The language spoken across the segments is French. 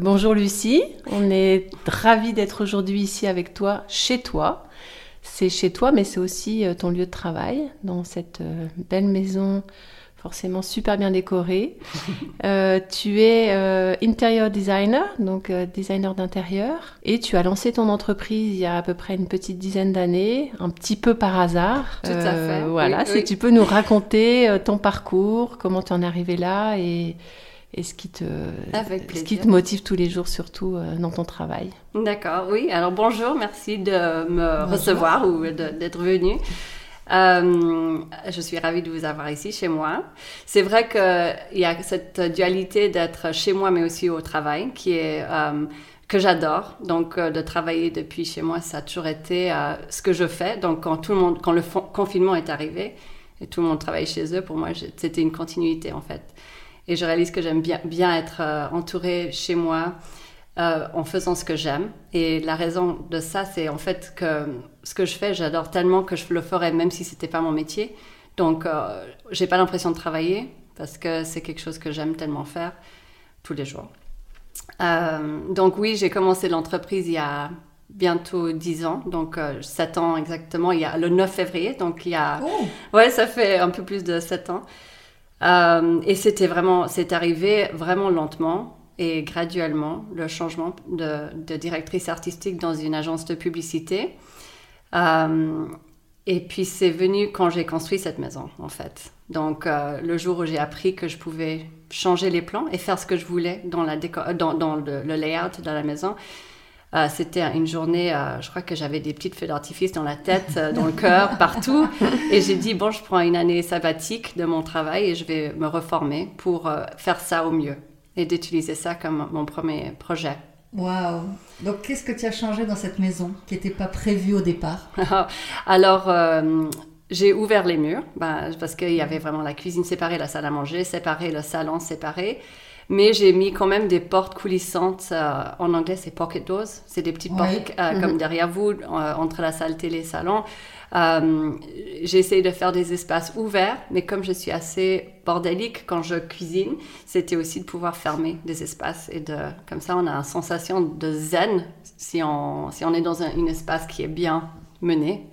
Bonjour Lucie, on est ravis d'être aujourd'hui ici avec toi, chez toi. C'est chez toi, mais c'est aussi euh, ton lieu de travail, dans cette euh, belle maison forcément super bien décorée. Euh, tu es interior designer, donc designer d'intérieur, et tu as lancé ton entreprise il y a à peu près une petite dizaine d'années, un petit peu par hasard. Tout à fait. Voilà, si tu peux nous raconter ton parcours, comment tu en es arrivé là et et ce qui te, ce qui te motive tous les jours, surtout euh, dans ton travail. D'accord, oui. Alors bonjour, merci de me recevoir ou d'être venu. Euh, je suis ravie de vous avoir ici chez moi. C'est vrai qu'il y a cette dualité d'être chez moi mais aussi au travail qui est euh, que j'adore. Donc de travailler depuis chez moi, ça a toujours été ce que je fais. Donc quand tout le monde, quand le confinement est arrivé et tout le monde travaille chez eux, pour moi c'était une continuité en fait. Et je réalise que j'aime bien, bien être euh, entourée chez moi euh, en faisant ce que j'aime. Et la raison de ça, c'est en fait que ce que je fais, j'adore tellement que je le ferais même si c'était pas mon métier. Donc, euh, j'ai pas l'impression de travailler parce que c'est quelque chose que j'aime tellement faire tous les jours. donc oui, j'ai commencé l'entreprise il y a bientôt 10 ans, donc 7 ans exactement, il y a le 9 février, donc il y a... Oh. Ouais, ça fait un peu plus de 7 ans. Euh, et c'était vraiment, c'est arrivé vraiment lentement et graduellement le changement de, directrice artistique dans une agence de publicité. Euh, et puis c'est venu quand j'ai construit cette maison, en fait. Donc euh, le jour où j'ai appris que je pouvais changer les plans et faire ce que je voulais dans, la dans, dans le, layout de la maison, euh, c'était une journée, euh, je crois que j'avais des petites feux d'artifice dans la tête, euh, dans le cœur, partout. Et j'ai dit, bon, je prends une année sabbatique de mon travail et je vais me reformer pour faire ça au mieux et d'utiliser ça comme mon premier projet. Waouh Donc, qu'est-ce que tu as changé dans cette maison qui n'était pas prévu au départ? Alors, j'ai ouvert les murs bah, parce qu'il y avait vraiment la cuisine séparée, la salle à manger séparée, le salon séparé. Mais j'ai mis quand même des portes coulissantes. Euh, en anglais, c'est pocket doors. C'est des petites portes euh, comme mhm. derrière vous, euh, entre la salle télé et le salon. j'ai essayé de faire des espaces ouverts, mais comme je suis assez bordélique quand je cuisine, c'était aussi de pouvoir fermer des espaces. Et de, comme ça, on a une sensation de zen si on, si on est dans un, espace qui est bien mené.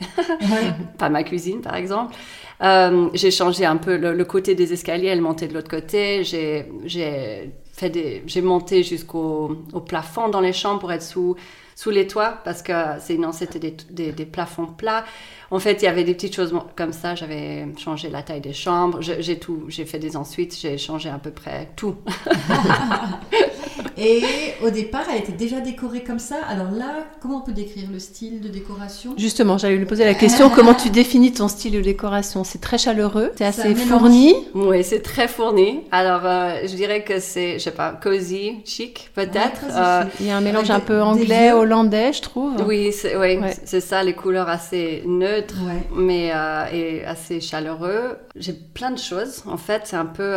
Pas ma cuisine, par exemple. Euh, j'ai changé un peu le, côté des escaliers, elle montait de l'autre côté. J'ai, fait des, j'ai monté jusqu'au au plafond dans les chambres pour être sous, sous les toits parce que sinon c'était des, des, plafonds plats. En fait, il y avait des petites choses comme ça. J'avais changé la taille des chambres. J'ai tout, j'ai fait des ensuite. J'ai changé à peu près tout. Et au départ, elle était déjà décorée comme ça. Alors là, comment on peut décrire le style de décoration? Justement, j'allais lui poser la question comment tu définis ton style de décoration? C'est très chaleureux, c'est assez fourni. Oui, c'est très fourni. Alors, euh, je dirais que c'est, je sais pas, cosy, chic, peut-être. Euh, Il y a un mélange un peu anglais, hollandais, je trouve. Oui, c'est oui, ça, les couleurs assez neutres, mais euh, et assez chaleureux. J'ai plein de choses. En fait, c'est un peu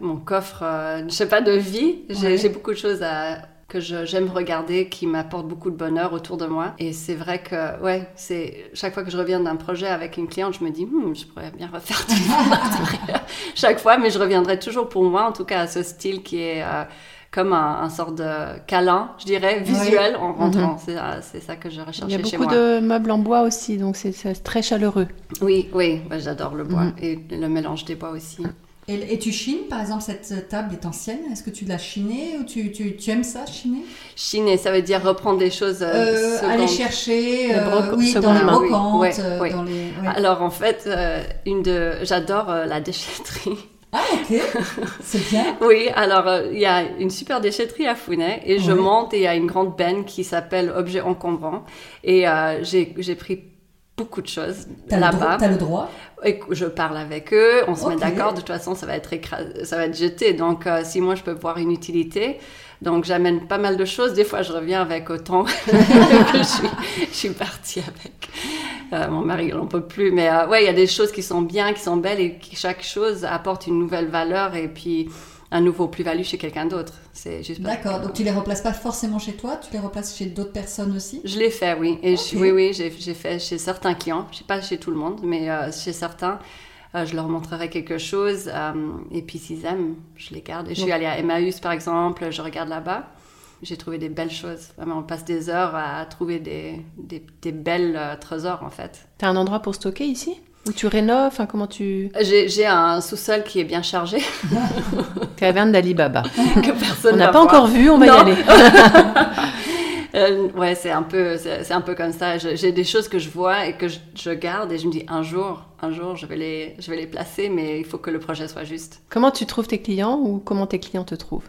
mon coffre, je sais pas, de vie. J'ai beaucoup de choses à, que j'aime regarder, qui m'apportent beaucoup de bonheur autour de moi. Et c'est vrai que, ouais, c'est chaque fois que je reviens d'un projet avec une cliente, je me dis, hmm, je pourrais bien refaire tout ça chaque fois, mais je reviendrai toujours pour moi, en tout cas, à ce style qui est euh, comme un, un, sort de câlin, je dirais, visuel en rentrant. Mhm. Euh, c'est ça que je chez moi. Il y a beaucoup de meubles en bois aussi, donc c'est très chaleureux. Oui, oui, j'adore le bois mhm. et le mélange des bois aussi. Et, tu chines, par exemple, cette table est ancienne. Est-ce que tu l'as chinée ou tu, tu, tu, aimes ça, chiner? Chiner, ça veut dire reprendre des choses. Euh, euh aller chercher euh, oui, dans la brocante. Oui, oui. Dans les, Alors, en fait, euh, une de, j'adore la déchetterie. Ah, ok. C'est bien. oui, alors, il y a une super déchetterie à Founet et je monte et il y a une grande benne qui s'appelle Objet encombrant. Et j'ai pris beaucoup de choses là-bas. t'as le droit. Je parle avec eux, on se met d'accord, de toute façon ça va être ça va être jeté. Donc euh, si moi je peux voir une utilité, donc j'amène pas mal de choses. Des fois je reviens avec autant que je suis, je suis partie avec. Euh, mon mari n'en peut plus, mais euh, ouais il y a des choses qui sont bien, qui sont belles et qui chaque chose apporte une nouvelle valeur et puis un nouveau plus-value chez quelqu'un d'autre. C'est juste D'accord. que- Donc tu les replaces pas forcément chez toi, tu les replaces chez d'autres personnes aussi? Je l'ai fait, oui. Et je- oui, oui, j'ai j'ai fait chez certains clients. Je sais pas chez tout le monde, mais euh, chez certains, euh, je leur montrerai quelque chose. euh, et puis s'ils aiment, je les garde. Et je suis allée à Emmaüs, par exemple, je regarde là-bas. J'ai trouvé des belles choses. Vraiment, on passe des heures à trouver des, des, des belles trésors, en fait. T'as un endroit pour stocker ici? Où tu rénoves Enfin, comment tu. J'ai un sous-sol qui est bien chargé, Caverne d'Ali Baba. que personne On n'a pas voir. encore vu, on va y aller. Euh, ouais, c'est un peu, c'est c'est un peu comme ça. J'ai des choses que je vois et que je, je garde et je me dis un jour, un jour, je vais les, je vais les placer, mais il faut que le projet soit juste. Comment tu trouves tes clients ou comment tes clients te trouvent?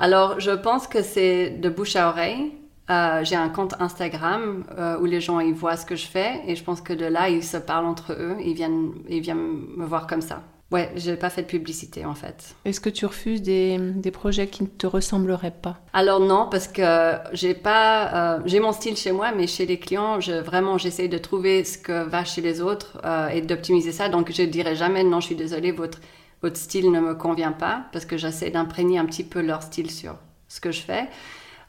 Alors, je pense que c'est de bouche à oreille. Euh, J'ai un compte Instagram euh, où les gens ils voient ce que je fais et je pense que de là ils se parlent entre eux, ils viennent, ils viennent me voir comme ça. Ouais, j'ai pas fait de publicité en fait. Est-ce que tu refuses des, des projets qui ne te ressembleraient pas? Alors non, parce que j'ai pas, euh, j'ai mon style chez moi, mais chez les clients, je, vraiment j'essaie de trouver ce que va chez les autres et d'optimiser ça. Donc je dirais jamais non, je suis désolée, votre votre style ne me convient pas, parce que j'essaie d'imprégner un petit peu leur style sur ce que je fais.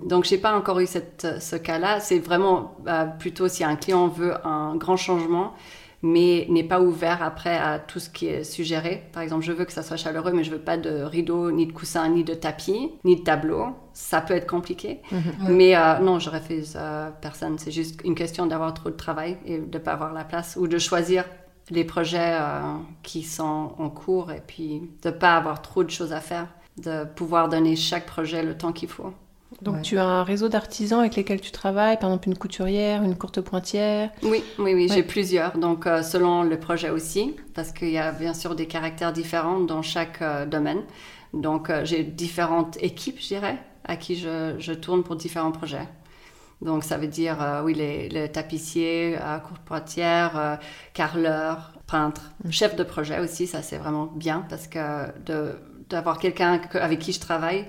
Donc j'ai pas encore eu cette, ce cas-là. C'est vraiment euh, plutôt si un client veut un grand changement mais n'est pas ouvert après à tout ce qui est suggéré. Par exemple, je veux que ça soit chaleureux, mais je veux pas de rideaux, ni de coussins, ni de tapis, ni de tableau. Ça peut être compliqué. Ouais. Mais euh, non, je refuse euh, personne. C'est juste une question d'avoir trop de travail et de pas avoir la place ou de choisir les projets euh, qui sont en cours et puis de pas avoir trop de choses à faire, de pouvoir donner chaque projet le temps qu'il faut. Donc Ouais. tu as un réseau d'artisans avec lesquels tu travailles, par exemple une couturière, une courte pointière. Oui, oui, oui, Ouais. j'ai plusieurs. Donc, euh, selon le projet aussi, parce qu'il y a bien sûr des caractères différents dans chaque euh, domaine. Donc, euh, j'ai différentes équipes, je dirais, à qui je, je tourne pour différents projets. Donc, ça veut dire, oui, les, les tapissiers, courte pointière, euh, carreleurs, peintres, chef de projet aussi, ça c'est vraiment bien parce que d'avoir quelqu'un que- avec qui je travaille,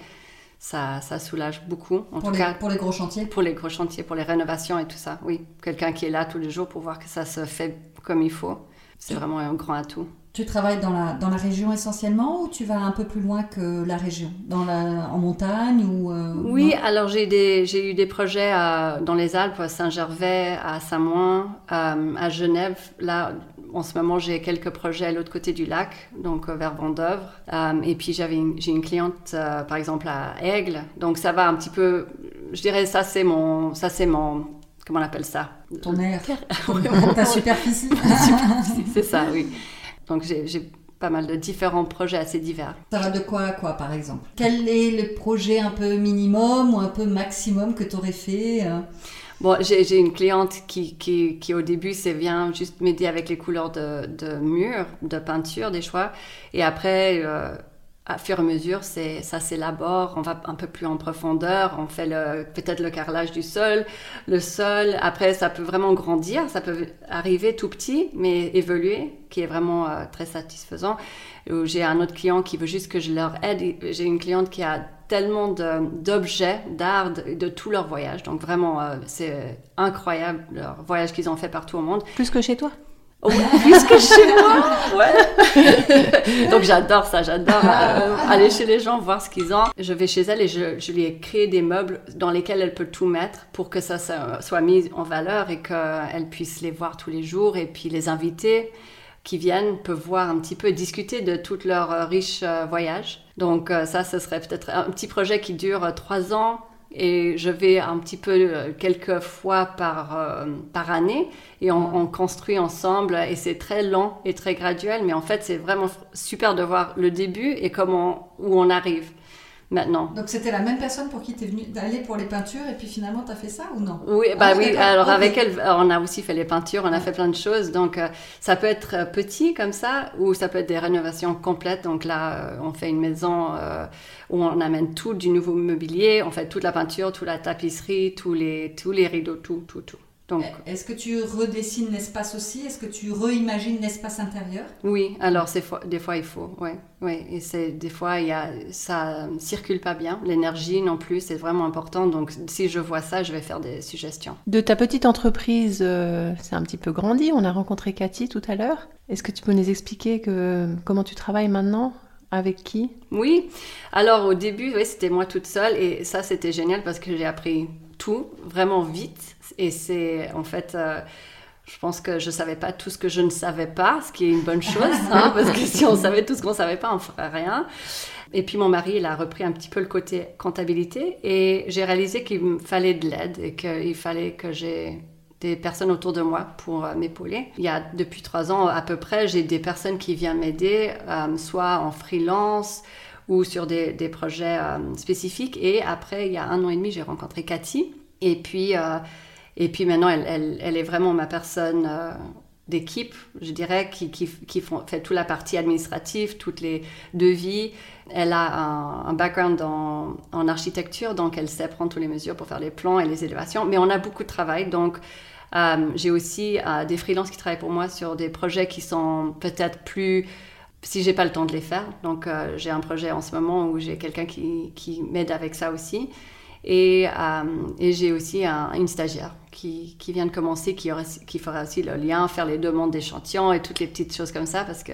ça, ça soulage beaucoup. En Pour tout les, cas, pour les gros chantiers. pour les gros chantiers, pour les rénovations et tout ça, oui. Quelqu'un qui est là tous les jours pour voir que ça se fait comme il faut. C'est vraiment un grand atout. Tu travailles dans la, dans la région essentiellement ou tu vas un peu plus loin que la région? Dans la, En montagne ou euh, Oui, alors j'ai des- j'ai eu des projets à- dans les Alpes, à Saint-Gervais, à Samoin, euh, à Genève. Là, en ce moment, j'ai quelques projets à l'autre côté du lac, donc euh, vers Vendœuvre. Euh, et puis j'avais j'ai une cliente, euh, par exemple, à Aigle. Donc ça va un petit peu. Je dirais ça, c'est mon, ça c'est mon, comment on appelle ça? Ton air, ta superficie. C'est ça, oui. Donc j'ai j'ai pas mal de différents projets assez divers. Ça va de quoi à quoi par exemple? Quel est le projet un peu minimum ou un peu maximum que tu aurais fait Bon, j'ai une cliente qui, qui, qui au début, c'est vient juste m'aider avec les couleurs de, de mur, de peinture, des choix. Et après, euh, à fur et à mesure, ça s'élabore, on va un peu plus en profondeur, on fait peut-être le carrelage du sol, le sol. Après, ça peut vraiment grandir, ça peut arriver tout petit, mais évoluer, qui est vraiment euh, très satisfaisant. Ou J'ai un autre client qui veut juste que je leur aide. J'ai une cliente qui a tellement d'objets, d'art, de, de tout leur voyage. Donc vraiment, euh, c'est incroyable leur voyage qu'ils ont fait partout au monde. Plus que chez toi plus que chez moi, ouais. Donc j'adore ça, j'adore euh, aller chez les gens, voir ce qu'ils ont. Je vais chez elle et je, je lui ai créé des meubles dans lesquels elle peut tout mettre pour que ça, ça soit mis en valeur et qu'elle puisse les voir tous les jours. Et puis les invités qui viennent peuvent voir un petit peu, discuter de tout leur euh, riche voyage. Donc euh, ça, ce serait peut-être un petit projet qui dure euh, trois ans. Et je vais un petit peu euh, quelques fois par, par année et on, on construit ensemble et c'est très lent et très graduel mais en fait c'est vraiment super de voir le début et comment où on arrive maintenant. Donc c'était la même personne pour qui tu es venue d'aller pour les peintures et puis finalement tu as fait ça ou non? Oui, bah Ah, oui. Alors avec elle, on a aussi fait les peintures, on a fait plein de choses. Donc euh, ça peut être euh, petit comme ça, ou ça peut être des rénovations complètes. Donc là, euh, on fait une maison euh, où on amène tout du nouveau mobilier, on fait toute la peinture, toute la tapisserie, tous les tous les rideaux, tout, tout, tout. Donc, Est-ce que tu redessines l'espace aussi? Est-ce que tu réimagines l'espace intérieur? Oui, alors fois- des fois il faut, ouais, ouais. Et c'est des fois il y a, ça circule pas bien, l'énergie non plus, c'est vraiment important. Donc si je vois ça, je vais faire des suggestions. De ta petite entreprise, euh, c'est un petit peu grandi. On a rencontré Cathy tout à l'heure. Est-ce que tu peux nous expliquer que, comment tu travailles maintenant? Avec qui? Oui, alors au début, oui, c'était moi toute seule et ça c'était génial parce que j'ai appris tout vraiment vite et c'est en fait, euh, je pense que je savais pas tout ce que je ne savais pas, ce qui est une bonne chose, hein, parce que si on savait tout ce qu'on savait pas, on ferait rien. Et puis mon mari, il a repris un petit peu le côté comptabilité et j'ai réalisé qu'il me fallait de l'aide et qu'il fallait que j'ai des personnes autour de moi pour euh, m'épauler. Il y a depuis trois ans à peu près, j'ai des personnes qui viennent m'aider, euh, soit en freelance ou sur des, des projets euh, spécifiques. Et après, il y a un an et demi, j'ai rencontré Cathy. Et puis, euh, et puis maintenant, elle, est vraiment ma personne euh, d'équipe, je dirais, qui, fait toute la partie administrative, toutes les devis. Elle a un, un background en, architecture, donc elle sait prendre toutes les mesures pour faire les plans et les élévations. Mais on a beaucoup de travail, donc euh, j'ai aussi euh, des freelances qui travaillent pour moi sur des projets qui sont peut-être plus si j'ai pas le temps de les faire. Donc j'ai un projet en ce moment où j'ai quelqu'un qui, m'aide avec ça aussi. Et, j'ai aussi un- une stagiaire qui, qui vient de commencer, qui, fera aussi le lien, faire les demandes d'échantillons et toutes les petites choses comme ça, parce que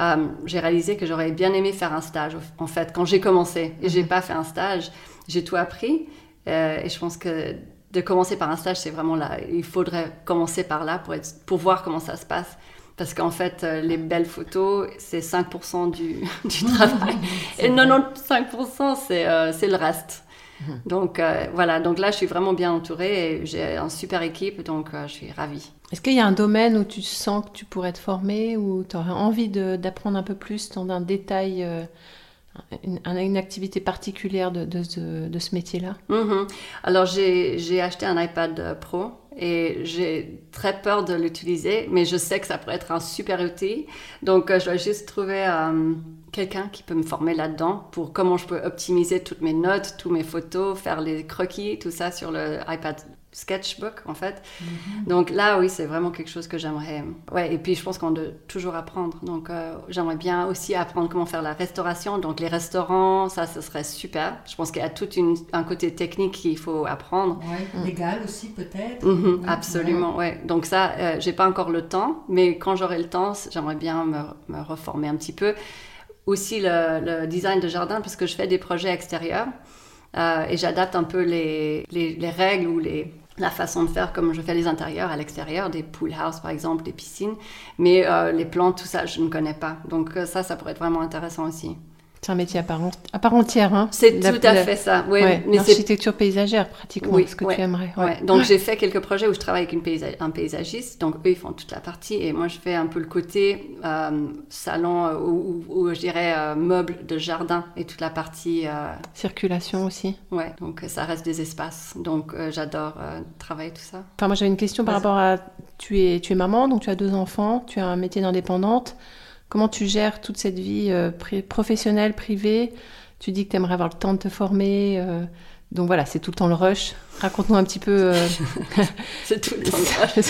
euh, j'ai réalisé que j'aurais bien aimé faire un stage, en fait, quand j'ai commencé. Et j'ai pas fait un stage, j'ai tout appris. Euh, et je pense que de commencer par un stage, c'est vraiment là. Il faudrait commencer par là pour, être, pour voir comment ça se passe. Parce qu'en fait, euh, les belles photos, c'est 5% du, du travail. Et vrai. 95%, c'est euh, c'est le reste. Donc euh, voilà, donc là, je suis vraiment bien entourée et j'ai une super équipe, donc euh, je suis ravie. Est-ce qu'il y a un domaine où tu sens que tu pourrais te former, ou tu aurais envie d'apprendre un peu plus dans un détail, euh, une, une activité particulière de, de ce, de ce métier-là? Mhm. Alors j'ai acheté un iPad Pro et j'ai très peur de l'utiliser, mais je sais que ça pourrait être un super outil. Donc euh, je dois juste trouver euh, quelqu'un qui peut me former là-dedans pour comment je peux optimiser toutes mes notes, toutes mes photos, faire les croquis, tout ça sur le iPad Sketchbook en fait. Donc là oui c'est vraiment quelque chose que j'aimerais. Ouais et puis je pense qu'on doit toujours apprendre. Donc euh, j'aimerais bien aussi apprendre comment faire la restauration. Donc les restaurants ça ce serait super. Je pense qu'il y a tout une- un côté technique qu'il faut apprendre. Ouais, légal aussi peut-être. Mhm, absolument, ouais. Donc ça, euh, j'ai pas encore le temps, mais quand j'aurai le temps, j'aimerais bien me, me reformer un petit peu. Aussi le, le design de jardin, parce que je fais des projets extérieurs euh, et j'adapte un peu les, les, les règles ou les, la façon de faire comme je fais les intérieurs à l'extérieur, des pool house par exemple, des piscines. Mais euh, les plantes, tout ça, je ne connais pas. Donc euh, ça, ça pourrait être vraiment intéressant aussi. C'est un métier à part, en- à part entière. Hein C'est tout à la- fait ça. Oui, ouais, mais c'est L'architecture paysagère, pratiquement, Oui, ce que ouais, tu aimerais. ouais. Donc j'ai fait quelques projets où je travaille avec une paysa- un paysagiste, donc eux ils font toute la partie et moi je fais un peu le côté euh, salon euh, ou, ou- ou je dirais euh, meuble de jardin et toute la partie euh, Circulation aussi. ouais donc ça reste des espaces donc j'adore travailler tout ça. Enfin, moi j'avais une question par rapport à. Tu es, tu es maman, donc tu as deux enfants, tu as un métier d'indépendante. Comment tu gères toute cette vie euh, professionnelle, privée? Tu dis que tu aimerais avoir le temps de te former. euh, donc voilà, c'est tout le temps le rush. Raconte-nous un petit peu. euh, C'est tout le temps.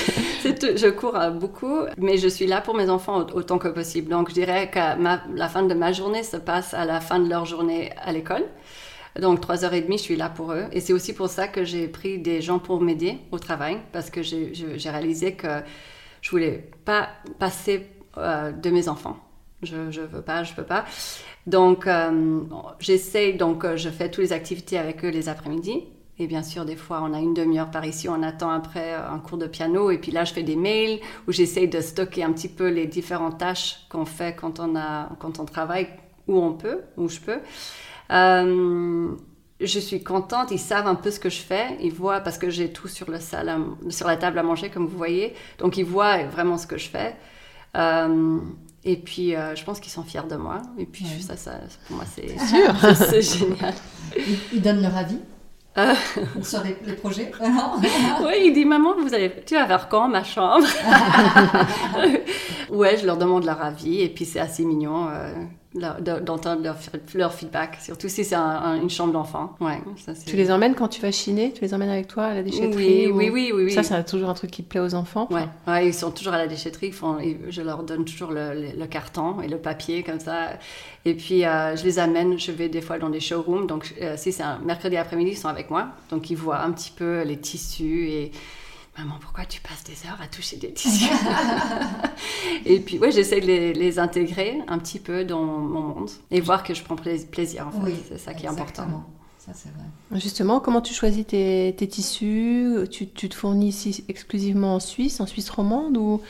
C'est tout- je cours beaucoup, mais je suis là pour mes enfants au- autant que possible. Donc, je dirais que ma- la fin de ma journée se passe à la fin de leur journée à l'école. Donc, trois heures et demie, je suis là pour eux. Et c'est aussi pour ça que j'ai pris des gens pour m'aider au travail, parce que j'ai réalisé que je voulais pas passer euh, de mes enfants. Je, je veux pas, je peux pas. Donc, euh, j'essaie, donc, euh, je fais toutes les activités avec eux les après-midi. Et bien sûr, des fois, on a une demi-heure par ici, on attend après euh, un cours de piano. Et puis là, je fais des mails où j'essaie de stocker un petit peu les différentes tâches qu'on fait quand on, a, quand on travaille, où on peut, où je peux. Je suis contente, ils savent un peu ce que je fais, ils voient, parce que j'ai tout sur, le salle sur la table à manger, comme vous voyez, donc ils voient vraiment ce que je fais. Euh, et puis, euh, je pense qu'ils sont fiers de moi. Et puis, Ouais. ça, ça, pour moi, c'est Sûr. c'est génial. Ils, ils donnent leur avis Euh. sur les, les projets. Non? Oui, il dit Maman, vous allez, tu vas faire quand ma chambre? Ouais, je leur demande leur avis et puis c'est assez mignon. Euh, d'entendre leur, leur, feedback, surtout si c'est une chambre d'enfant. Ouais, tu les emmènes quand tu vas chiner? Tu les emmènes avec toi à la déchetterie Oui, oui, oui, oui, Ça, c'est toujours un truc qui plaît aux enfants. Ouais, ouais ils sont toujours à la déchetterie. Font, je leur donne toujours le, carton et le papier comme ça. Et puis, euh, je les amène. Je vais des fois dans des showrooms. Donc, euh, si c'est un mercredi après-midi, ils sont avec moi. Donc, ils voient un petit peu les tissus et Maman, pourquoi tu passes des heures à toucher des tissus Et puis, ouais, j'essaie de les, intégrer un petit peu dans mon monde et voir que je prends plaisir, en fait. Oui, c'est ça qui est important. Ça, c'est vrai. Justement, comment tu choisis tes, tissus? Tu, tu, te fournis ici exclusivement en Suisse, en Suisse romande ou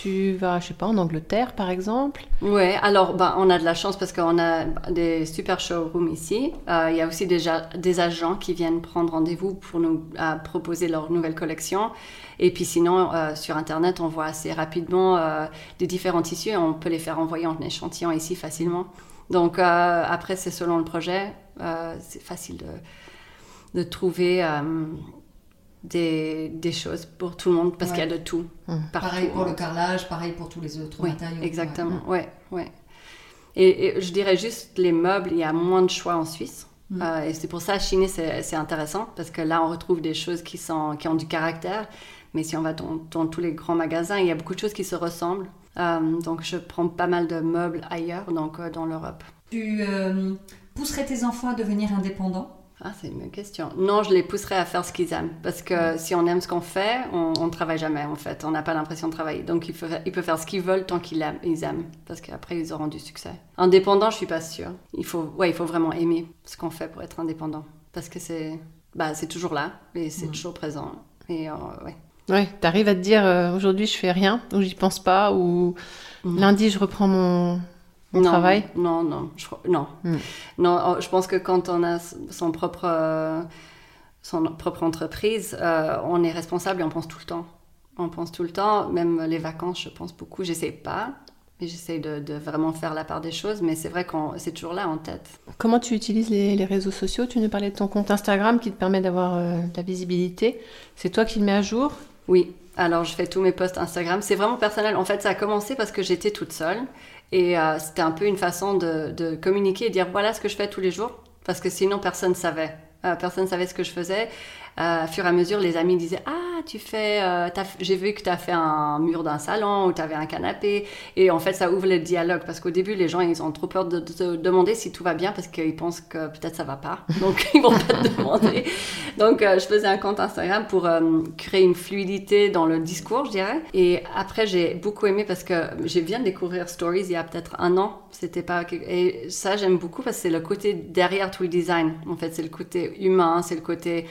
tu vas, je sais pas, en Angleterre par exemple? Ouais, alors ben, on a de la chance parce qu'on a des super showrooms ici. Euh, il y a aussi déjà des agents qui viennent prendre rendez-vous pour nous proposer leur nouvelle collection. Et puis sinon, euh, sur Internet, on voit assez rapidement euh, des différents tissus et on peut les faire envoyer en échantillon ici facilement. Donc après, c'est selon le projet. c'est facile de, de trouver des, des, choses pour tout le monde parce qu'il y a de tout. Mmh. Pareil pour le carrelage, pareil pour tous les autres oui, matériaux. Exactement, ouais, ouais. Et, je dirais juste les meubles, il y a moins de choix en Suisse. Mmh. Euh, et c'est pour ça, chiner, c'est intéressant parce que là, on retrouve des choses qui, sont, qui ont du caractère. Mais si on va dans, dans tous les grands magasins, il y a beaucoup de choses qui se ressemblent. Euh, donc, je prends pas mal de meubles ailleurs, donc euh, dans l'Europe. Tu pousserais tes enfants à devenir indépendants? Ah, c'est une bonne question. Non, je les pousserais à faire ce qu'ils aiment. Parce que si on aime ce qu'on fait, on ne travaille jamais, en fait. On n'a pas l'impression de travailler. Donc, ils peuvent, ils peuvent faire ce qu'ils veulent tant qu'ils aiment, ils aiment. Parce qu'après, ils auront du succès. Indépendant, je suis pas sûre. Il faut, ouais, il faut vraiment aimer ce qu'on fait pour être indépendant. Parce que c'est bah, toujours là et c'est toujours présent. Et euh, ouais. Ouais, t'arrives à te dire euh, aujourd'hui je fais rien, ou j'y pense pas, ou lundi je reprends mon, non, travail? Non, non, je, non. Hmm. non. Oh, je pense que quand on a son propre, euh, son propre entreprise, euh, on est responsable et on pense tout le temps. On pense tout le temps, même les vacances, je pense beaucoup. J'essaie pas, mais j'essaie de, vraiment faire la part des choses, mais c'est vrai que c'est toujours là en tête. Comment tu utilises les, réseaux sociaux? Tu nous parlais de ton compte Instagram qui te permet d'avoir euh, de la visibilité. C'est toi qui le mets à jour? Oui, alors je fais tous mes posts Instagram. C'est vraiment personnel. En fait, ça a commencé parce que j'étais toute seule et euh, c'était un peu une façon de, de, communiquer et dire voilà ce que je fais tous les jours, parce que sinon personne ne savait. Euh, personne ne savait ce que je faisais. Euh, fur et à mesure, les amis disaient Ah, tu fais. Euh, j'ai vu que tu as fait un mur d'un salon ou tu avais un canapé. Et en fait, ça ouvre le dialogue parce qu'au début, les gens, ils ont trop peur de, te demander si tout va bien parce qu'ils pensent que peut-être ça va pas. Donc, ils vont pas te demander. Donc, euh, je faisais un compte Instagram pour créer une fluidité dans le discours, je dirais. Et après, j'ai beaucoup aimé parce que viens de découvrir Stories il y a peut-être un an. C'était pas. Et ça, j'aime beaucoup parce que c'est le côté derrière tout le design. En fait, c'est le côté humain, c'est le côté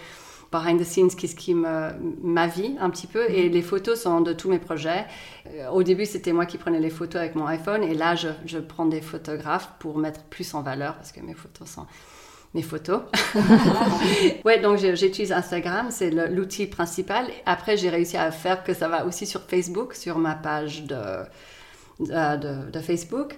behind the scenes, qu'est-ce qui me, ma vie un petit peu. Et mhm. les photos sont de tous mes projets. Euh, au début, c'était moi qui prenais les photos avec mon iPhone. Et là, je, je prends des photographes pour mettre plus en valeur parce que mes photos sont mes photos. ouais, donc j'utilise Instagram, c'est l'outil principal. Après, j'ai réussi à faire que ça va aussi sur Facebook, sur ma page de, de, de Facebook.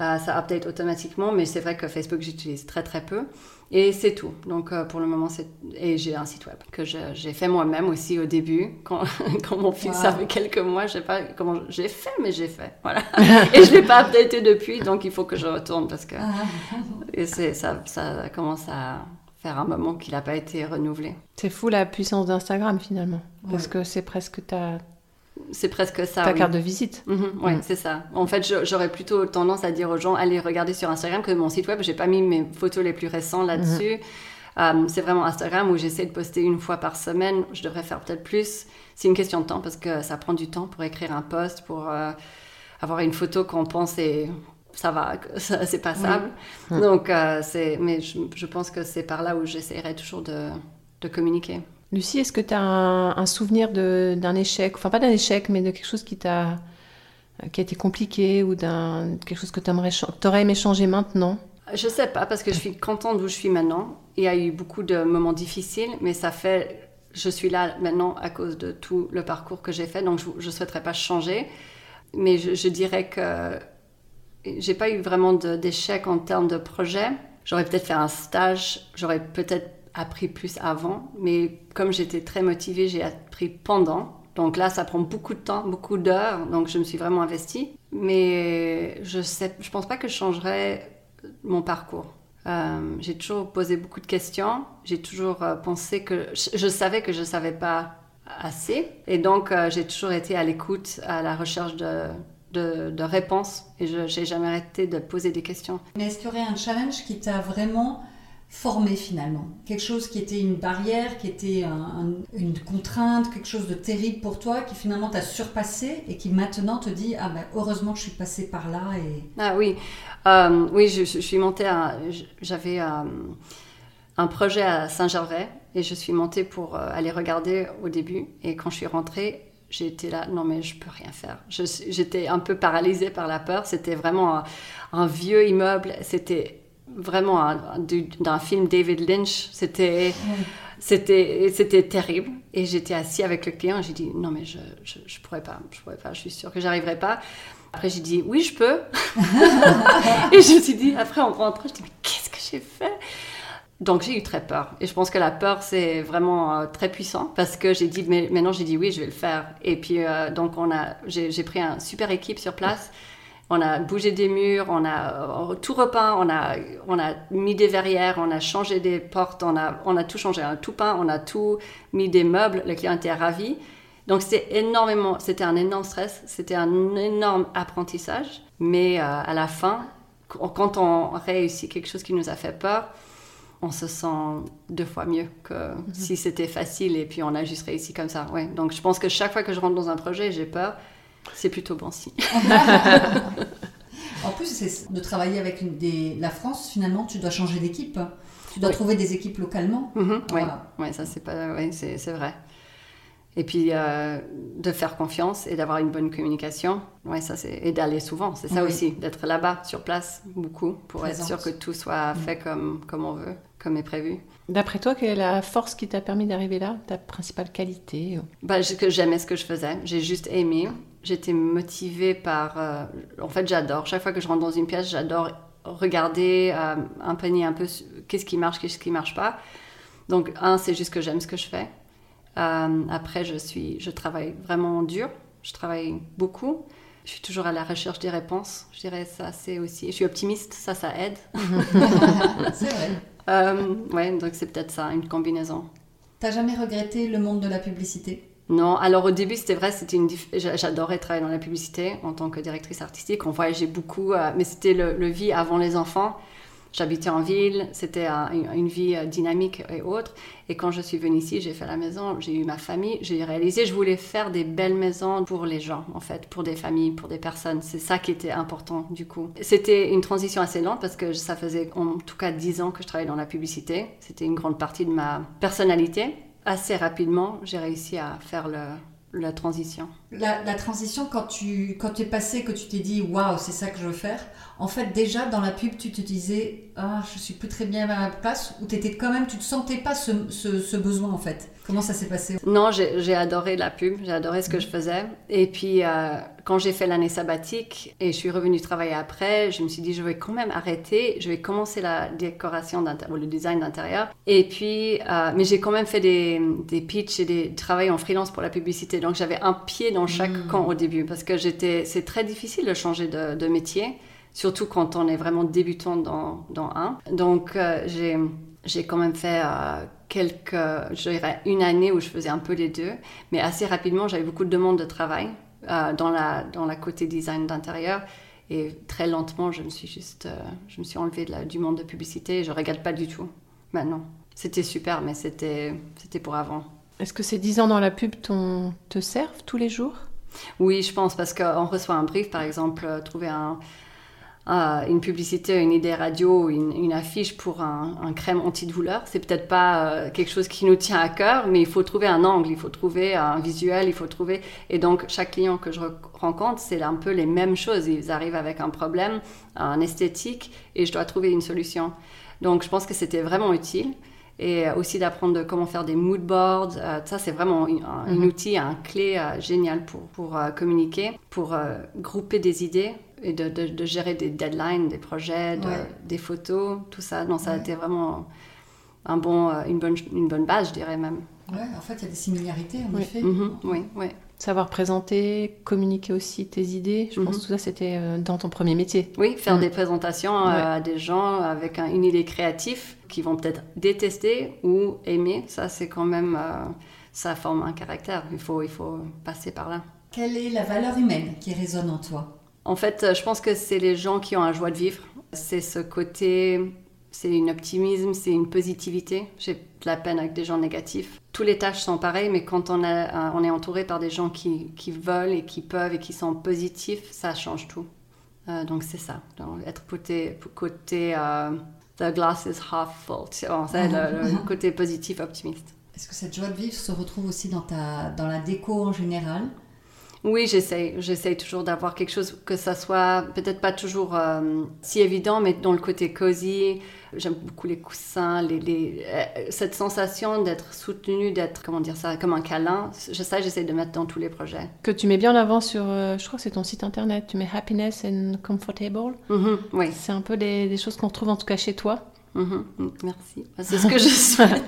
Euh, ça update automatiquement, mais c'est vrai que Facebook, j'utilise très très peu. Et c'est tout. Donc euh, pour le moment, c'est... Et j'ai un site web que j'ai fait moi-même aussi au début, quand, quand mon fils avait quelques mois. Je sais pas comment j'ai fait, mais j'ai fait. Voilà. et je ne l'ai pas updaté depuis, donc il faut que je retourne parce que et c'est, ça, ça commence à faire un moment qu'il n'a pas été renouvelé. C'est fou la puissance d'Instagram finalement, parce que c'est presque ta, c'est presque ça. Ta carte de visite. Mhm, oui, c'est ça. En fait, j'aurais plutôt tendance à dire aux gens, allez regarder sur Instagram que mon site web, j'ai pas mis mes photos les plus récentes là-dessus. Mhm. Euh, c'est vraiment Instagram où j'essaie de poster une fois par semaine. Je devrais faire peut-être plus. C'est une question de temps parce que ça prend du temps pour écrire un post, pour euh, avoir une photo qu'on pense et ça va, c'est passable. Donc, euh, c'est, mais je, pense que c'est par là où j'essaierai toujours de, de communiquer. Lucie, est-ce que tu as un, souvenir d'un échec, enfin pas d'un échec, mais de quelque chose qui t'a qui a été compliqué ou d'un quelque chose que tu aurais aimé changer maintenant? Je sais pas parce que je suis contente d'où je suis maintenant. Il y a eu beaucoup de moments difficiles, mais ça fait je suis là maintenant à cause de tout le parcours que j'ai fait, donc je ne souhaiterais pas changer. Mais je, je dirais que j'ai pas eu vraiment d'échec en termes de projet. J'aurais peut-être fait un stage, j'aurais peut-être appris plus avant, mais comme j'étais très motivée, j'ai appris pendant. Donc là, ça prend beaucoup de temps, beaucoup d'heures. Donc je me suis vraiment investie. Mais je sais, je pense pas que je changerais mon parcours. Euh, j'ai toujours posé beaucoup de questions. J'ai toujours euh, pensé que je, savais que je savais pas assez. Et donc euh, j'ai toujours été à l'écoute, à la recherche de, de, de réponses. Et je n'ai jamais arrêté de poser des questions. Mais est-ce qu'il y aurait un challenge qui t'a vraiment formé finalement Quelque chose qui était une barrière, qui était une contrainte, quelque chose de terrible pour toi, qui finalement t'a surpassé et qui maintenant te dit Ah ben heureusement que je suis passée par là. Et... Ah oui, euh, oui, je, suis montée. J'avais euh, un projet à Saint-Gervais et je suis montée pour euh, aller regarder au début. Et quand je suis rentrée, j'étais là, non mais je peux rien faire. J'étais un peu paralysée par la peur. C'était vraiment un vieux immeuble. C'était vraiment d'un film David Lynch. C'était c'était c'était terrible. Et j'étais assis avec le client j'ai dit non mais je, je, je pourrais pas, je pourrais pas, je suis sûre que j'arriverai pas. Après j'ai dit oui je peux. et je me suis dit après en rentrant je dis mais qu'est-ce que j'ai fait? Donc j'ai eu très peur. Et je pense que la peur, c'est vraiment euh, très puissant parce que j'ai dit, mais maintenant j'ai dit oui, je vais le faire. Et puis euh, donc on a, j'ai pris un super équipe sur place on a bougé des murs, on a tout repeint, on a, on a mis des verrières, on a changé des portes, on a, on a tout changé, on a tout peint, on a tout mis des meubles, le client était ravi. Donc c'était énormément, c'était un énorme stress, c'était un énorme apprentissage, mais euh, à la fin, quand on réussit quelque chose qui nous a fait peur, on se sent deux fois mieux que mhm. si c'était facile et puis on a juste réussi comme ça. Ouais. Donc je pense que chaque fois que je rentre dans un projet, j'ai peur. C'est plutôt bon signe. en plus, c'est de travailler avec la France, finalement, tu dois changer d'équipe. Tu dois trouver des équipes localement. Mhm, oui, ça c'est pas, c'est vrai. Et puis euh, de faire confiance et d'avoir une bonne communication. Ouais, ça c'est et d'aller souvent. C'est ça aussi, d'être là-bas, sur place, beaucoup, pour être sûr que tout soit fait comme comme on veut, comme est prévu. D'après toi, quelle est la force qui t'a permis d'arriver là? Ta principale qualité? Bah, que J'aimais ce que je faisais. J'ai juste aimé. J'étais motivée par... Euh, en fait, j'adore. Chaque fois que je rentre dans une pièce, j'adore regarder euh, un panier un peu qu'est-ce qui marche, qu'est-ce qui marche pas. Donc, un, c'est juste que j'aime ce que je fais. Euh, après, je, suis, je travaille vraiment dur. Je travaille beaucoup. Je suis toujours à la recherche des réponses. Je dirais ça, c'est aussi... Je suis optimiste, ça, ça aide. c'est vrai. Euh, ouais, donc c'est peut-être ça, une combinaison. T'as jamais regretté le monde de la publicité? Non, alors au début, c'était vrai, c'était une j'adorais travailler dans la publicité en tant que directrice artistique. On voyageait beaucoup, euh, mais c'était le, vie avant les enfants. J'habitais en ville, c'était une vie euh, dynamique et autre. Et quand je suis venue ici, j'ai fait la maison, j'ai eu ma famille, j'ai réalisé, je voulais faire des belles maisons pour les gens, en fait, pour des familles, pour des personnes. C'est ça qui était important, du coup. C'était une transition assez lente parce que ça faisait en tout cas dix ans que je travaillais dans la publicité. C'était une grande partie de ma personnalité. Assez rapidement, j'ai réussi à faire le, la transition. La, transition, quand tu quand es passé, que tu t'es dit waouh, c'est ça que je veux faire, en fait, déjà dans la pub, tu te disais ah, je suis plus très bien à ma place, ou étais quand même, tu ne sentais pas ce, ce, besoin en fait Comment ça s'est passé Non, j'ai adoré la pub, j'ai adoré ce que je faisais. Et puis, euh, quand j'ai fait l'année sabbatique et je suis revenue travailler après, je me suis dit je vais quand même arrêter, je vais commencer la décoration ou le design d'intérieur. Et puis, euh, mais j'ai quand même fait des, des pitchs et des travaux en freelance pour la publicité. Donc, j'avais un pied dans chaque hmm. camp au début parce que j'étais, c'est très difficile de changer de, métier, surtout quand on est vraiment débutant dans, dans un. Donc euh, j'ai, j'ai quand même fait quelques, je dirais une année où je faisais un peu les deux, mais assez rapidement j'avais beaucoup de demandes de travail euh, dans, la, dans la côté design d'intérieur. Et très lentement, je me suis juste, je me suis enlevée de la, du monde de publicité. Et je regarde pas du tout maintenant. C'était super, mais c'était, c'était pour avant. Est-ce que ces 10 ans dans la pub te servent tous les jours? Oui, je pense, parce qu'on reçoit un brief, par exemple, euh, trouver un, une publicité, une idée radio, une, une affiche pour un, un crème antidouleur. C'est peut-être pas euh, quelque chose qui nous tient à cœur, mais il faut trouver un angle, il faut trouver un visuel, il faut trouver. Et donc, chaque client que je rencontre, c'est un peu les mêmes choses. Ils arrivent avec un problème, un esthétique, et je dois trouver une solution. Donc, je pense que c'était vraiment utile et aussi d'apprendre comment faire des mood boards. Euh, ça, c'est vraiment un, mhm. outil, un clé euh, génial pour, pour euh, communiquer, pour grouper des idées et de, de, gérer des deadlines, des projets, des photos, tout ça. Non, ça a été vraiment un bon, euh, une, bonne, une bonne base, je dirais même. Ouais, en fait, il y a des similarités, en Oui. effet. Mhm, oui, oui. Savoir présenter, communiquer aussi tes idées. Je pense Mhm. que tout ça, c'était euh, dans ton premier métier. Oui, faire Mm. des présentations euh, Ouais. à des gens avec un- une idée créative qui vont peut-être détester ou aimer. Ça, c'est quand même, euh, ça forme un caractère. Il faut, il faut passer par là. Quelle est la valeur humaine qui résonne en toi? En fait, euh, je pense que c'est les gens qui ont la joie de vivre. C'est ce côté, c'est une optimisme, c'est une positivité. J'ai de la peine avec des gens négatifs. Tous les tâches sont pareilles, mais quand on, a- euh, on est entouré par des gens qui, qui veulent et qui peuvent et qui sont positifs, ça change tout. Euh, donc c'est ça, donc, être côté, côté euh, the glass is half full, c'est le, le côté positif, optimiste. Est-ce que cette joie de vivre se retrouve aussi dans, ta, dans la déco en général? Oui, j'essaye. J'essaye toujours d'avoir quelque chose que ça soit peut-être pas toujours euh, si évident, mais dans le côté cosy. J'aime beaucoup les coussins, les, les- euh, cette sensation d'être soutenu, d'être, comment dire ça, comme un câlin. Je sais, j'essaye de mettre dans tous les projets. Que tu mets bien en avant sur, euh, je crois que c'est ton site internet, tu mets happiness and comfortable. Mhm, oui. C'est un peu des, des choses qu'on retrouve en tout cas chez toi. Mhm, merci. C'est ce que je souhaite.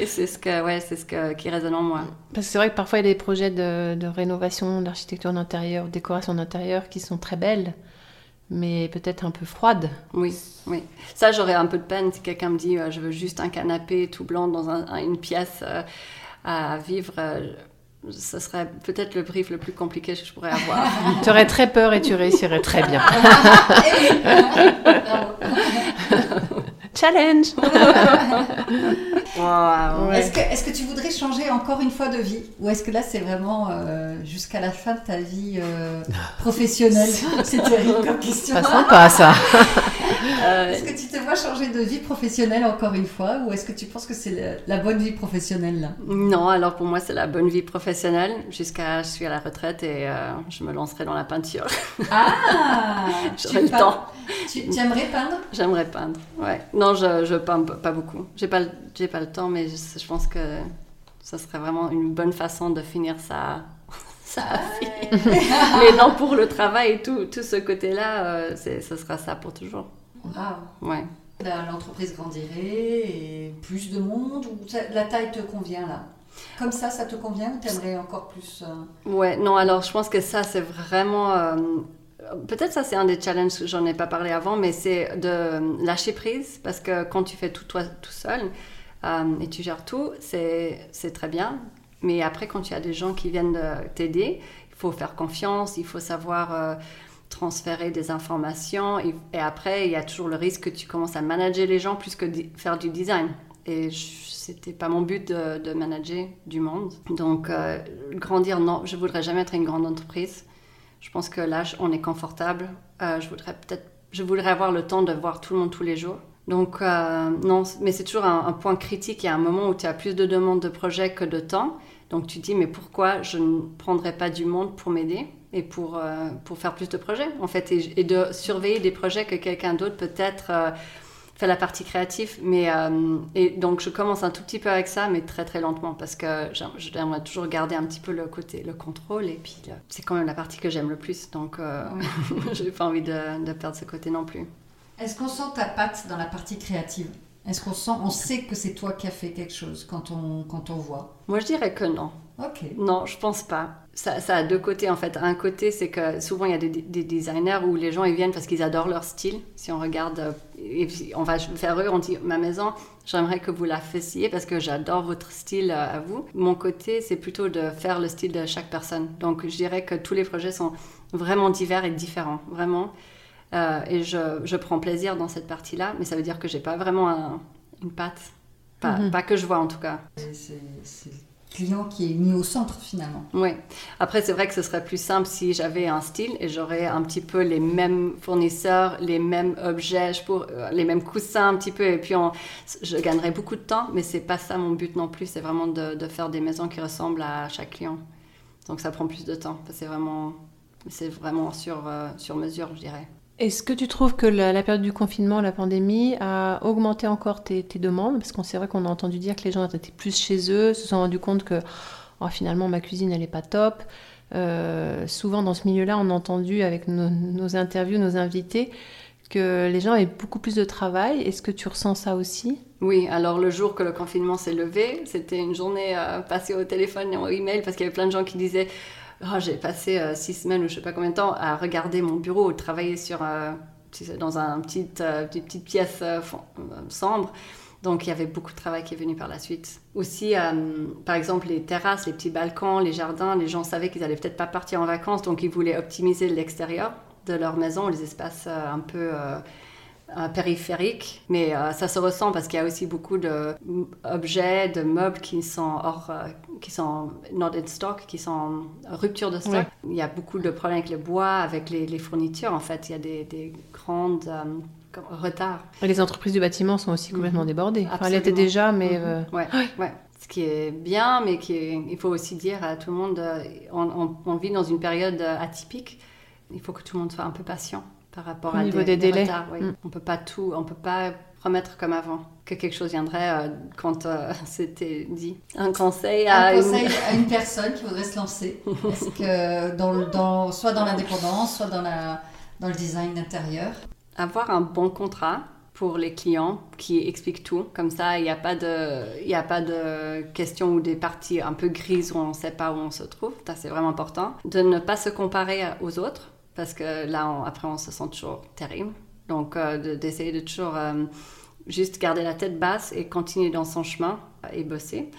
Et c'est ce que, ouais, c'est ce que, qui résonne en moi. Parce que c'est vrai que parfois il y a des projets de, de rénovation, d'architecture d'intérieur, décoration d'intérieur qui sont très belles, mais peut-être un peu froides. Oui, oui. Ça, j'aurais un peu de peine si quelqu'un me dit euh, je veux juste un canapé tout blanc dans un- un- une pièce euh, à vivre. euh, ce serait peut-être le brief le plus compliqué que je pourrais avoir. tu aurais très peur et tu réussirais très bien. Challenge. Ouais. Est-ce que, est-ce que tu voudrais changer encore une fois de vie? Ou est-ce que là, c'est vraiment euh, jusqu'à la fin de ta vie euh, professionnelle? C'est terrible comme question. Pas sympa ça. Euh, Est-ce que tu te vois changer de vie professionnelle encore une fois Ou est-ce que tu penses que c'est la bonne vie professionnelle là? Non, alors pour moi, c'est la bonne vie professionnelle jusqu'à je suis à la retraite et euh, je me lancerai dans la peinture. Ah J'aurai le peins- temps. Tu, tu aimerais peindre? J'aimerais peindre. Ouais. Non, je, je peins pas beaucoup. J'ai pas, pas le temps, mais je, je pense que ça serait vraiment une bonne façon de finir sa, sa vie. mais non, pour le travail et tout, tout ce côté-là, euh, ce sera ça pour toujours. Waouh. Ouais. La- L'entreprise grandirait et plus de monde ou la taille te convient là? Comme ça, ça te convient ou t'aimerais encore plus euh, Ouais, non, alors je pense que ça, c'est vraiment. euh, Peut-être ça, c'est un des challenges que j'en ai pas parlé avant, mais c'est de lâcher prise parce que quand tu fais tout toi tout seul euh, et tu gères tout, c'est très bien. Mais après, quand tu as des gens qui viennent de t'aider, il faut faire confiance, il faut savoir euh, transférer des informations. Et, après, il y a toujours le risque que tu commences à manager les gens plus que faire du design. Et c'était pas mon but de, manager du monde. Donc, euh, grandir, non, je voudrais jamais être une grande entreprise. Je pense que là, on est confortable. Euh, je voudrais peut-être, je voudrais avoir le temps de voir tout le monde tous les jours. Donc, euh, non, mais c'est toujours un, point critique. Il y a un moment où tu as plus de demandes de projets que de temps. Donc, tu dis, mais pourquoi je ne prendrais pas du monde pour m'aider? Et pour, euh, pour faire plus de projets, en fait, et, et de surveiller des projets que quelqu'un d'autre peut-être euh, fait la partie créative. Mais, euh, et donc, je commence un tout petit peu avec ça, mais très, très lentement, parce que j'aim- j'aimerais toujours garder un petit peu le côté, le contrôle, et puis c'est quand même la partie que j'aime le plus. Donc, euh, j'ai pas envie de, de perdre ce côté non plus. Est-ce qu'on sent ta patte dans la partie créative? Est-ce qu'on sent, on sait que c'est toi qui as fait quelque chose quand on, quand on voit? Moi, je dirais que non. Ok. Non, je pense pas. Ça, ça a deux côtés en fait. Un côté, c'est que souvent il y a des, des designers où les gens ils viennent parce qu'ils adorent leur style. Si on regarde, euh, et on va faire eux, on dit ma maison, j'aimerais que vous la fassiez parce que j'adore votre style euh, à vous. Mon côté, c'est plutôt de faire le style de chaque personne. Donc je dirais que tous les projets sont vraiment divers et différents, vraiment. Euh, et je, je prends plaisir dans cette partie-là, mais ça veut dire que j'ai pas vraiment un- une patte. Pas, Mhm. pas que je vois en tout cas. C'est client qui est mis au centre finalement. Oui. Après, c'est vrai que ce serait plus simple si j'avais un style et j'aurais un petit peu les mêmes fournisseurs, les mêmes objets, euh, les mêmes coussins un petit peu, et puis on- je gagnerais beaucoup de temps, mais c'est pas ça mon but non plus. C'est vraiment de, faire des maisons qui ressemblent à chaque client. Donc ça prend plus de temps. C'est vraiment, vraiment sur, euh, sur mesure, je dirais. Est-ce que tu trouves que la, période du confinement, la pandémie, a augmenté encore tes, demandes? Parce qu'on c'est vrai qu'on a entendu dire que les gens étaient plus chez eux, se sont rendus compte que oh, finalement ma cuisine elle est pas top. Euh, souvent dans ce milieu-là, on a entendu avec nos, interviews, nos invités, que les gens avaient beaucoup plus de travail. Est-ce que tu ressens ça aussi? Oui, alors le jour que le confinement s'est levé, c'était une journée euh, passée au téléphone et au email parce qu'il y avait plein de gens qui disaient oh, J'ai passé euh, six semaines ou je sais pas combien de temps à regarder mon bureau travailler sur, euh, dans un petit, petite, petite pièce sombre. Donc il y avait beaucoup de travail qui est venu par la suite. Aussi, par exemple, les terrasses, les petits balcons, les jardins, les gens savaient qu'ils allaient peut-être pas partir en vacances, donc ils voulaient optimiser l'extérieur de leur maison, les espaces un peu euh, périphérique, mais euh, ça se ressent parce qu'il y a aussi beaucoup d'objets, de, de meubles qui sont hors, euh, qui sont not in stock, qui sont en rupture de stock. Il y a beaucoup de problèmes avec le bois, avec les, fournitures. En fait, il y a des, des grandes retards. Et les entreprises du bâtiment sont aussi complètement mhm. débordées. Enfin, elles étaient déjà, mais mhm. ouais, ouais. Ce qui est bien, mais qui il faut aussi dire à tout le monde, on, on vit dans une période atypique. Il faut que tout le monde soit un peu patient par rapport Au à niveau des, délais. Mm. On peut pas tout, on peut pas promettre comme avant que quelque chose viendrait euh, quand euh, c'était dit. Un conseil à un conseil à une personne qui voudrait se lancer, est-ce que dans, dans, soit dans l'indépendance, soit dans la dans le design intérieur? Avoir un bon contrat pour les clients qui explique tout. Comme ça, il n'y a pas de, il a pas de questions ou des parties un peu grises où on ne sait pas où on se trouve. Ça, c'est vraiment important. De ne pas se comparer aux autres parce que là, après, on se sent toujours terrible. Donc, euh, d'essayer de, toujours euh, juste garder la tête basse et continuer dans son chemin et bosser.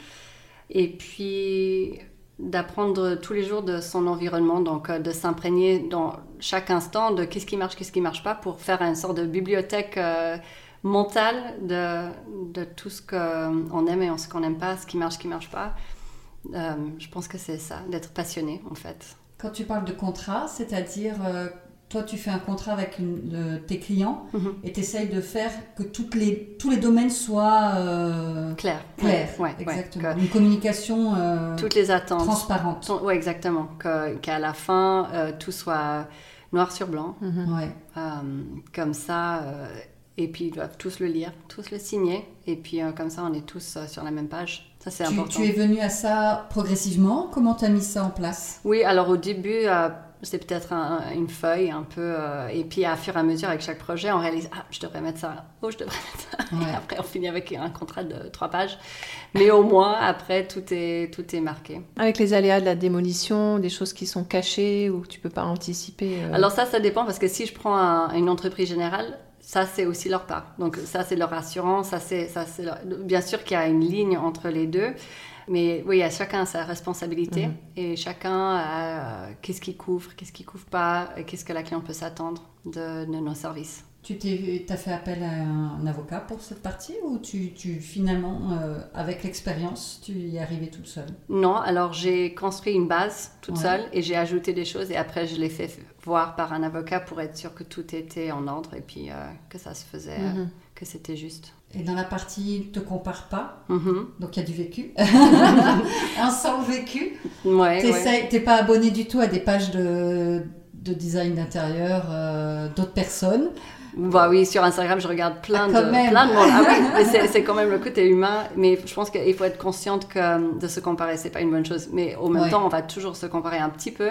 Et puis, d'apprendre tous les jours de son environnement, donc euh, de s'imprégner dans chaque instant de qu'est-ce qui marche, qu'est-ce qui marche pas, pour faire une sorte de bibliothèque mentale de, de, tout ce qu'on aime et ce qu'on n'aime pas, ce qui marche, ce qui marche pas. je pense que c'est ça, d'être passionné en fait. Quand tu parles de contrat, c'est-à-dire, euh, toi, tu fais un contrat avec tes clients mhm. et tu essayes de faire que toutes les, tous les domaines soient euh, clairs. Ouais, exactement. Une communication euh, toutes les attentes transparente. Oui, exactement. Qu'à la fin, tout soit noir sur blanc. Mhm. comme ça. et puis ils doivent tous le lire, tous le signer. Et puis comme ça, on est tous sur la même page. Ça, c'est important. Tu es venu à ça progressivement? Comment tu as mis ça en place? Oui, alors au début, euh, c'est peut-être une feuille un peu. Euh, et puis, à fur et à mesure, avec chaque projet, on réalise Ah, je devrais mettre ça. Oh, je devrais mettre ça. Et après, on finit avec un contrat de trois pages. Mais au moins, après, tout est, tout est marqué. Avec les aléas de la démolition, des choses qui sont cachées ou tu peux pas anticiper euh Alors, ça, ça dépend parce que si je prends une entreprise générale, ça c'est aussi leur part. Donc ça c'est leur assurance, ça c'est ça c'est bien sûr qu'il y a une ligne entre les deux, mais oui, à chacun sa responsabilité mhm. et chacun a qu'est-ce qu'il couvre, qu'est-ce qu'il couvre pas, qu'est-ce que la cliente peut s'attendre de, nos services. Tu as fait appel à un avocat pour cette partie ou tu, tu finalement, euh, avec l'expérience, tu y es arrivée toute seule? Non, alors j'ai construit une base toute seule et j'ai ajouté des choses et après je l'ai fait voir par un avocat pour être sûr que tout était en ordre et puis euh, que ça se faisait, euh, mhm. que c'était juste. Et dans la partie te compare pas, mhm. donc il y a du vécu, un sans vécu. Ouais, T'es pas abonné du tout à des pages de, de design d'intérieur euh, d'autres personnes. Bah oui, sur Instagram, je regarde plein, ah, de, plein de monde. Ah oui, c'est quand même le côté humain. Mais je pense qu'il faut être consciente que de se comparer, c'est pas une bonne chose. Mais au même temps, on va toujours se comparer un petit peu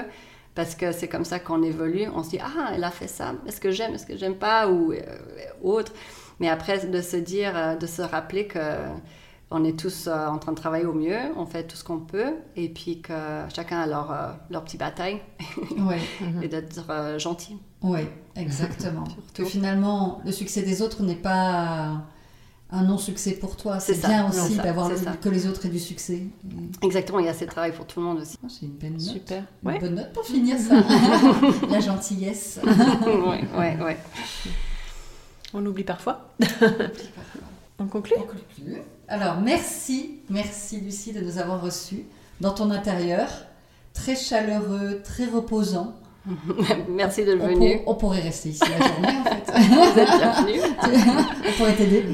parce que c'est comme ça qu'on évolue. On se dit ah elle a fait ça, est-ce que j'aime, est-ce que j'aime pas? Ou euh, autre. Mais après de se dire, euh, de se rappeler que on est tous euh, en train de travailler au mieux, on fait tout ce qu'on peut, et puis que chacun a leur, leur petite bataille, et d'être gentil. Oui, exactement. que finalement, le succès des autres n'est pas un non-succès pour toi. C'est bien aussi d'avoir que les autres aient du succès. Exactement, il y a assez de travail pour tout le monde aussi. Oh, c'est une belle note. Super. Une bonne note pour finir ça. La gentillesse. oui, oui, oui. On oublie parfois. On conclut On conclut. Alors, merci, merci Lucie de nous avoir reçus dans ton intérieur. Très chaleureux, très reposant. Merci de venir. On, pourrait rester ici la journée en fait. Vous êtes bienvenue. on pourrait t'aider.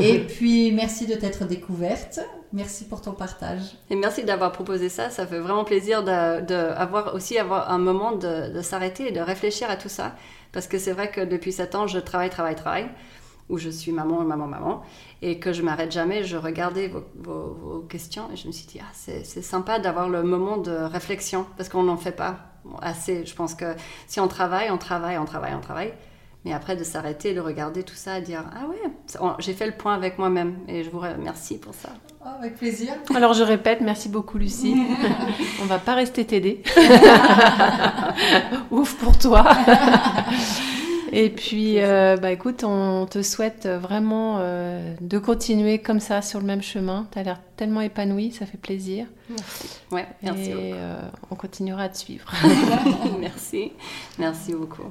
Et puis merci de t'être découverte. Merci pour ton partage. Et merci d'avoir proposé ça. Ça fait vraiment plaisir d'avoir de, aussi avoir un moment de, de s'arrêter et de réfléchir à tout ça. Parce que c'est vrai que depuis 7 ans, je travaille, travaille, travaille où je suis maman, maman, maman, et que je m'arrête jamais, je regardais vos, vos, questions et je me suis dit, ah, c'est sympa d'avoir le moment de réflexion, parce qu'on n'en fait pas assez. Je pense que si on travaille, on travaille, on travaille, on travaille, Mais après, de s'arrêter, de regarder tout ça, dire Ah ouais, j'ai fait le point avec moi-même et je vous remercie pour ça. Oh, avec plaisir. Alors je répète, merci beaucoup Lucie. On va pas rester t'aider. Ouf pour toi. Et puis, euh, bah écoute, on te souhaite vraiment euh, de continuer comme ça sur le même chemin. Tu as l'air tellement épanoui, ça fait plaisir. Merci. Ouais, merci. Et euh, on continuera à te suivre. merci. Merci beaucoup.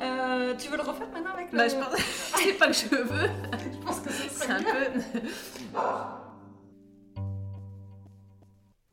Euh, tu veux le refaire maintenant avec le... Bah, je pense... c'est pas que je veux. je pense que c'est un peu...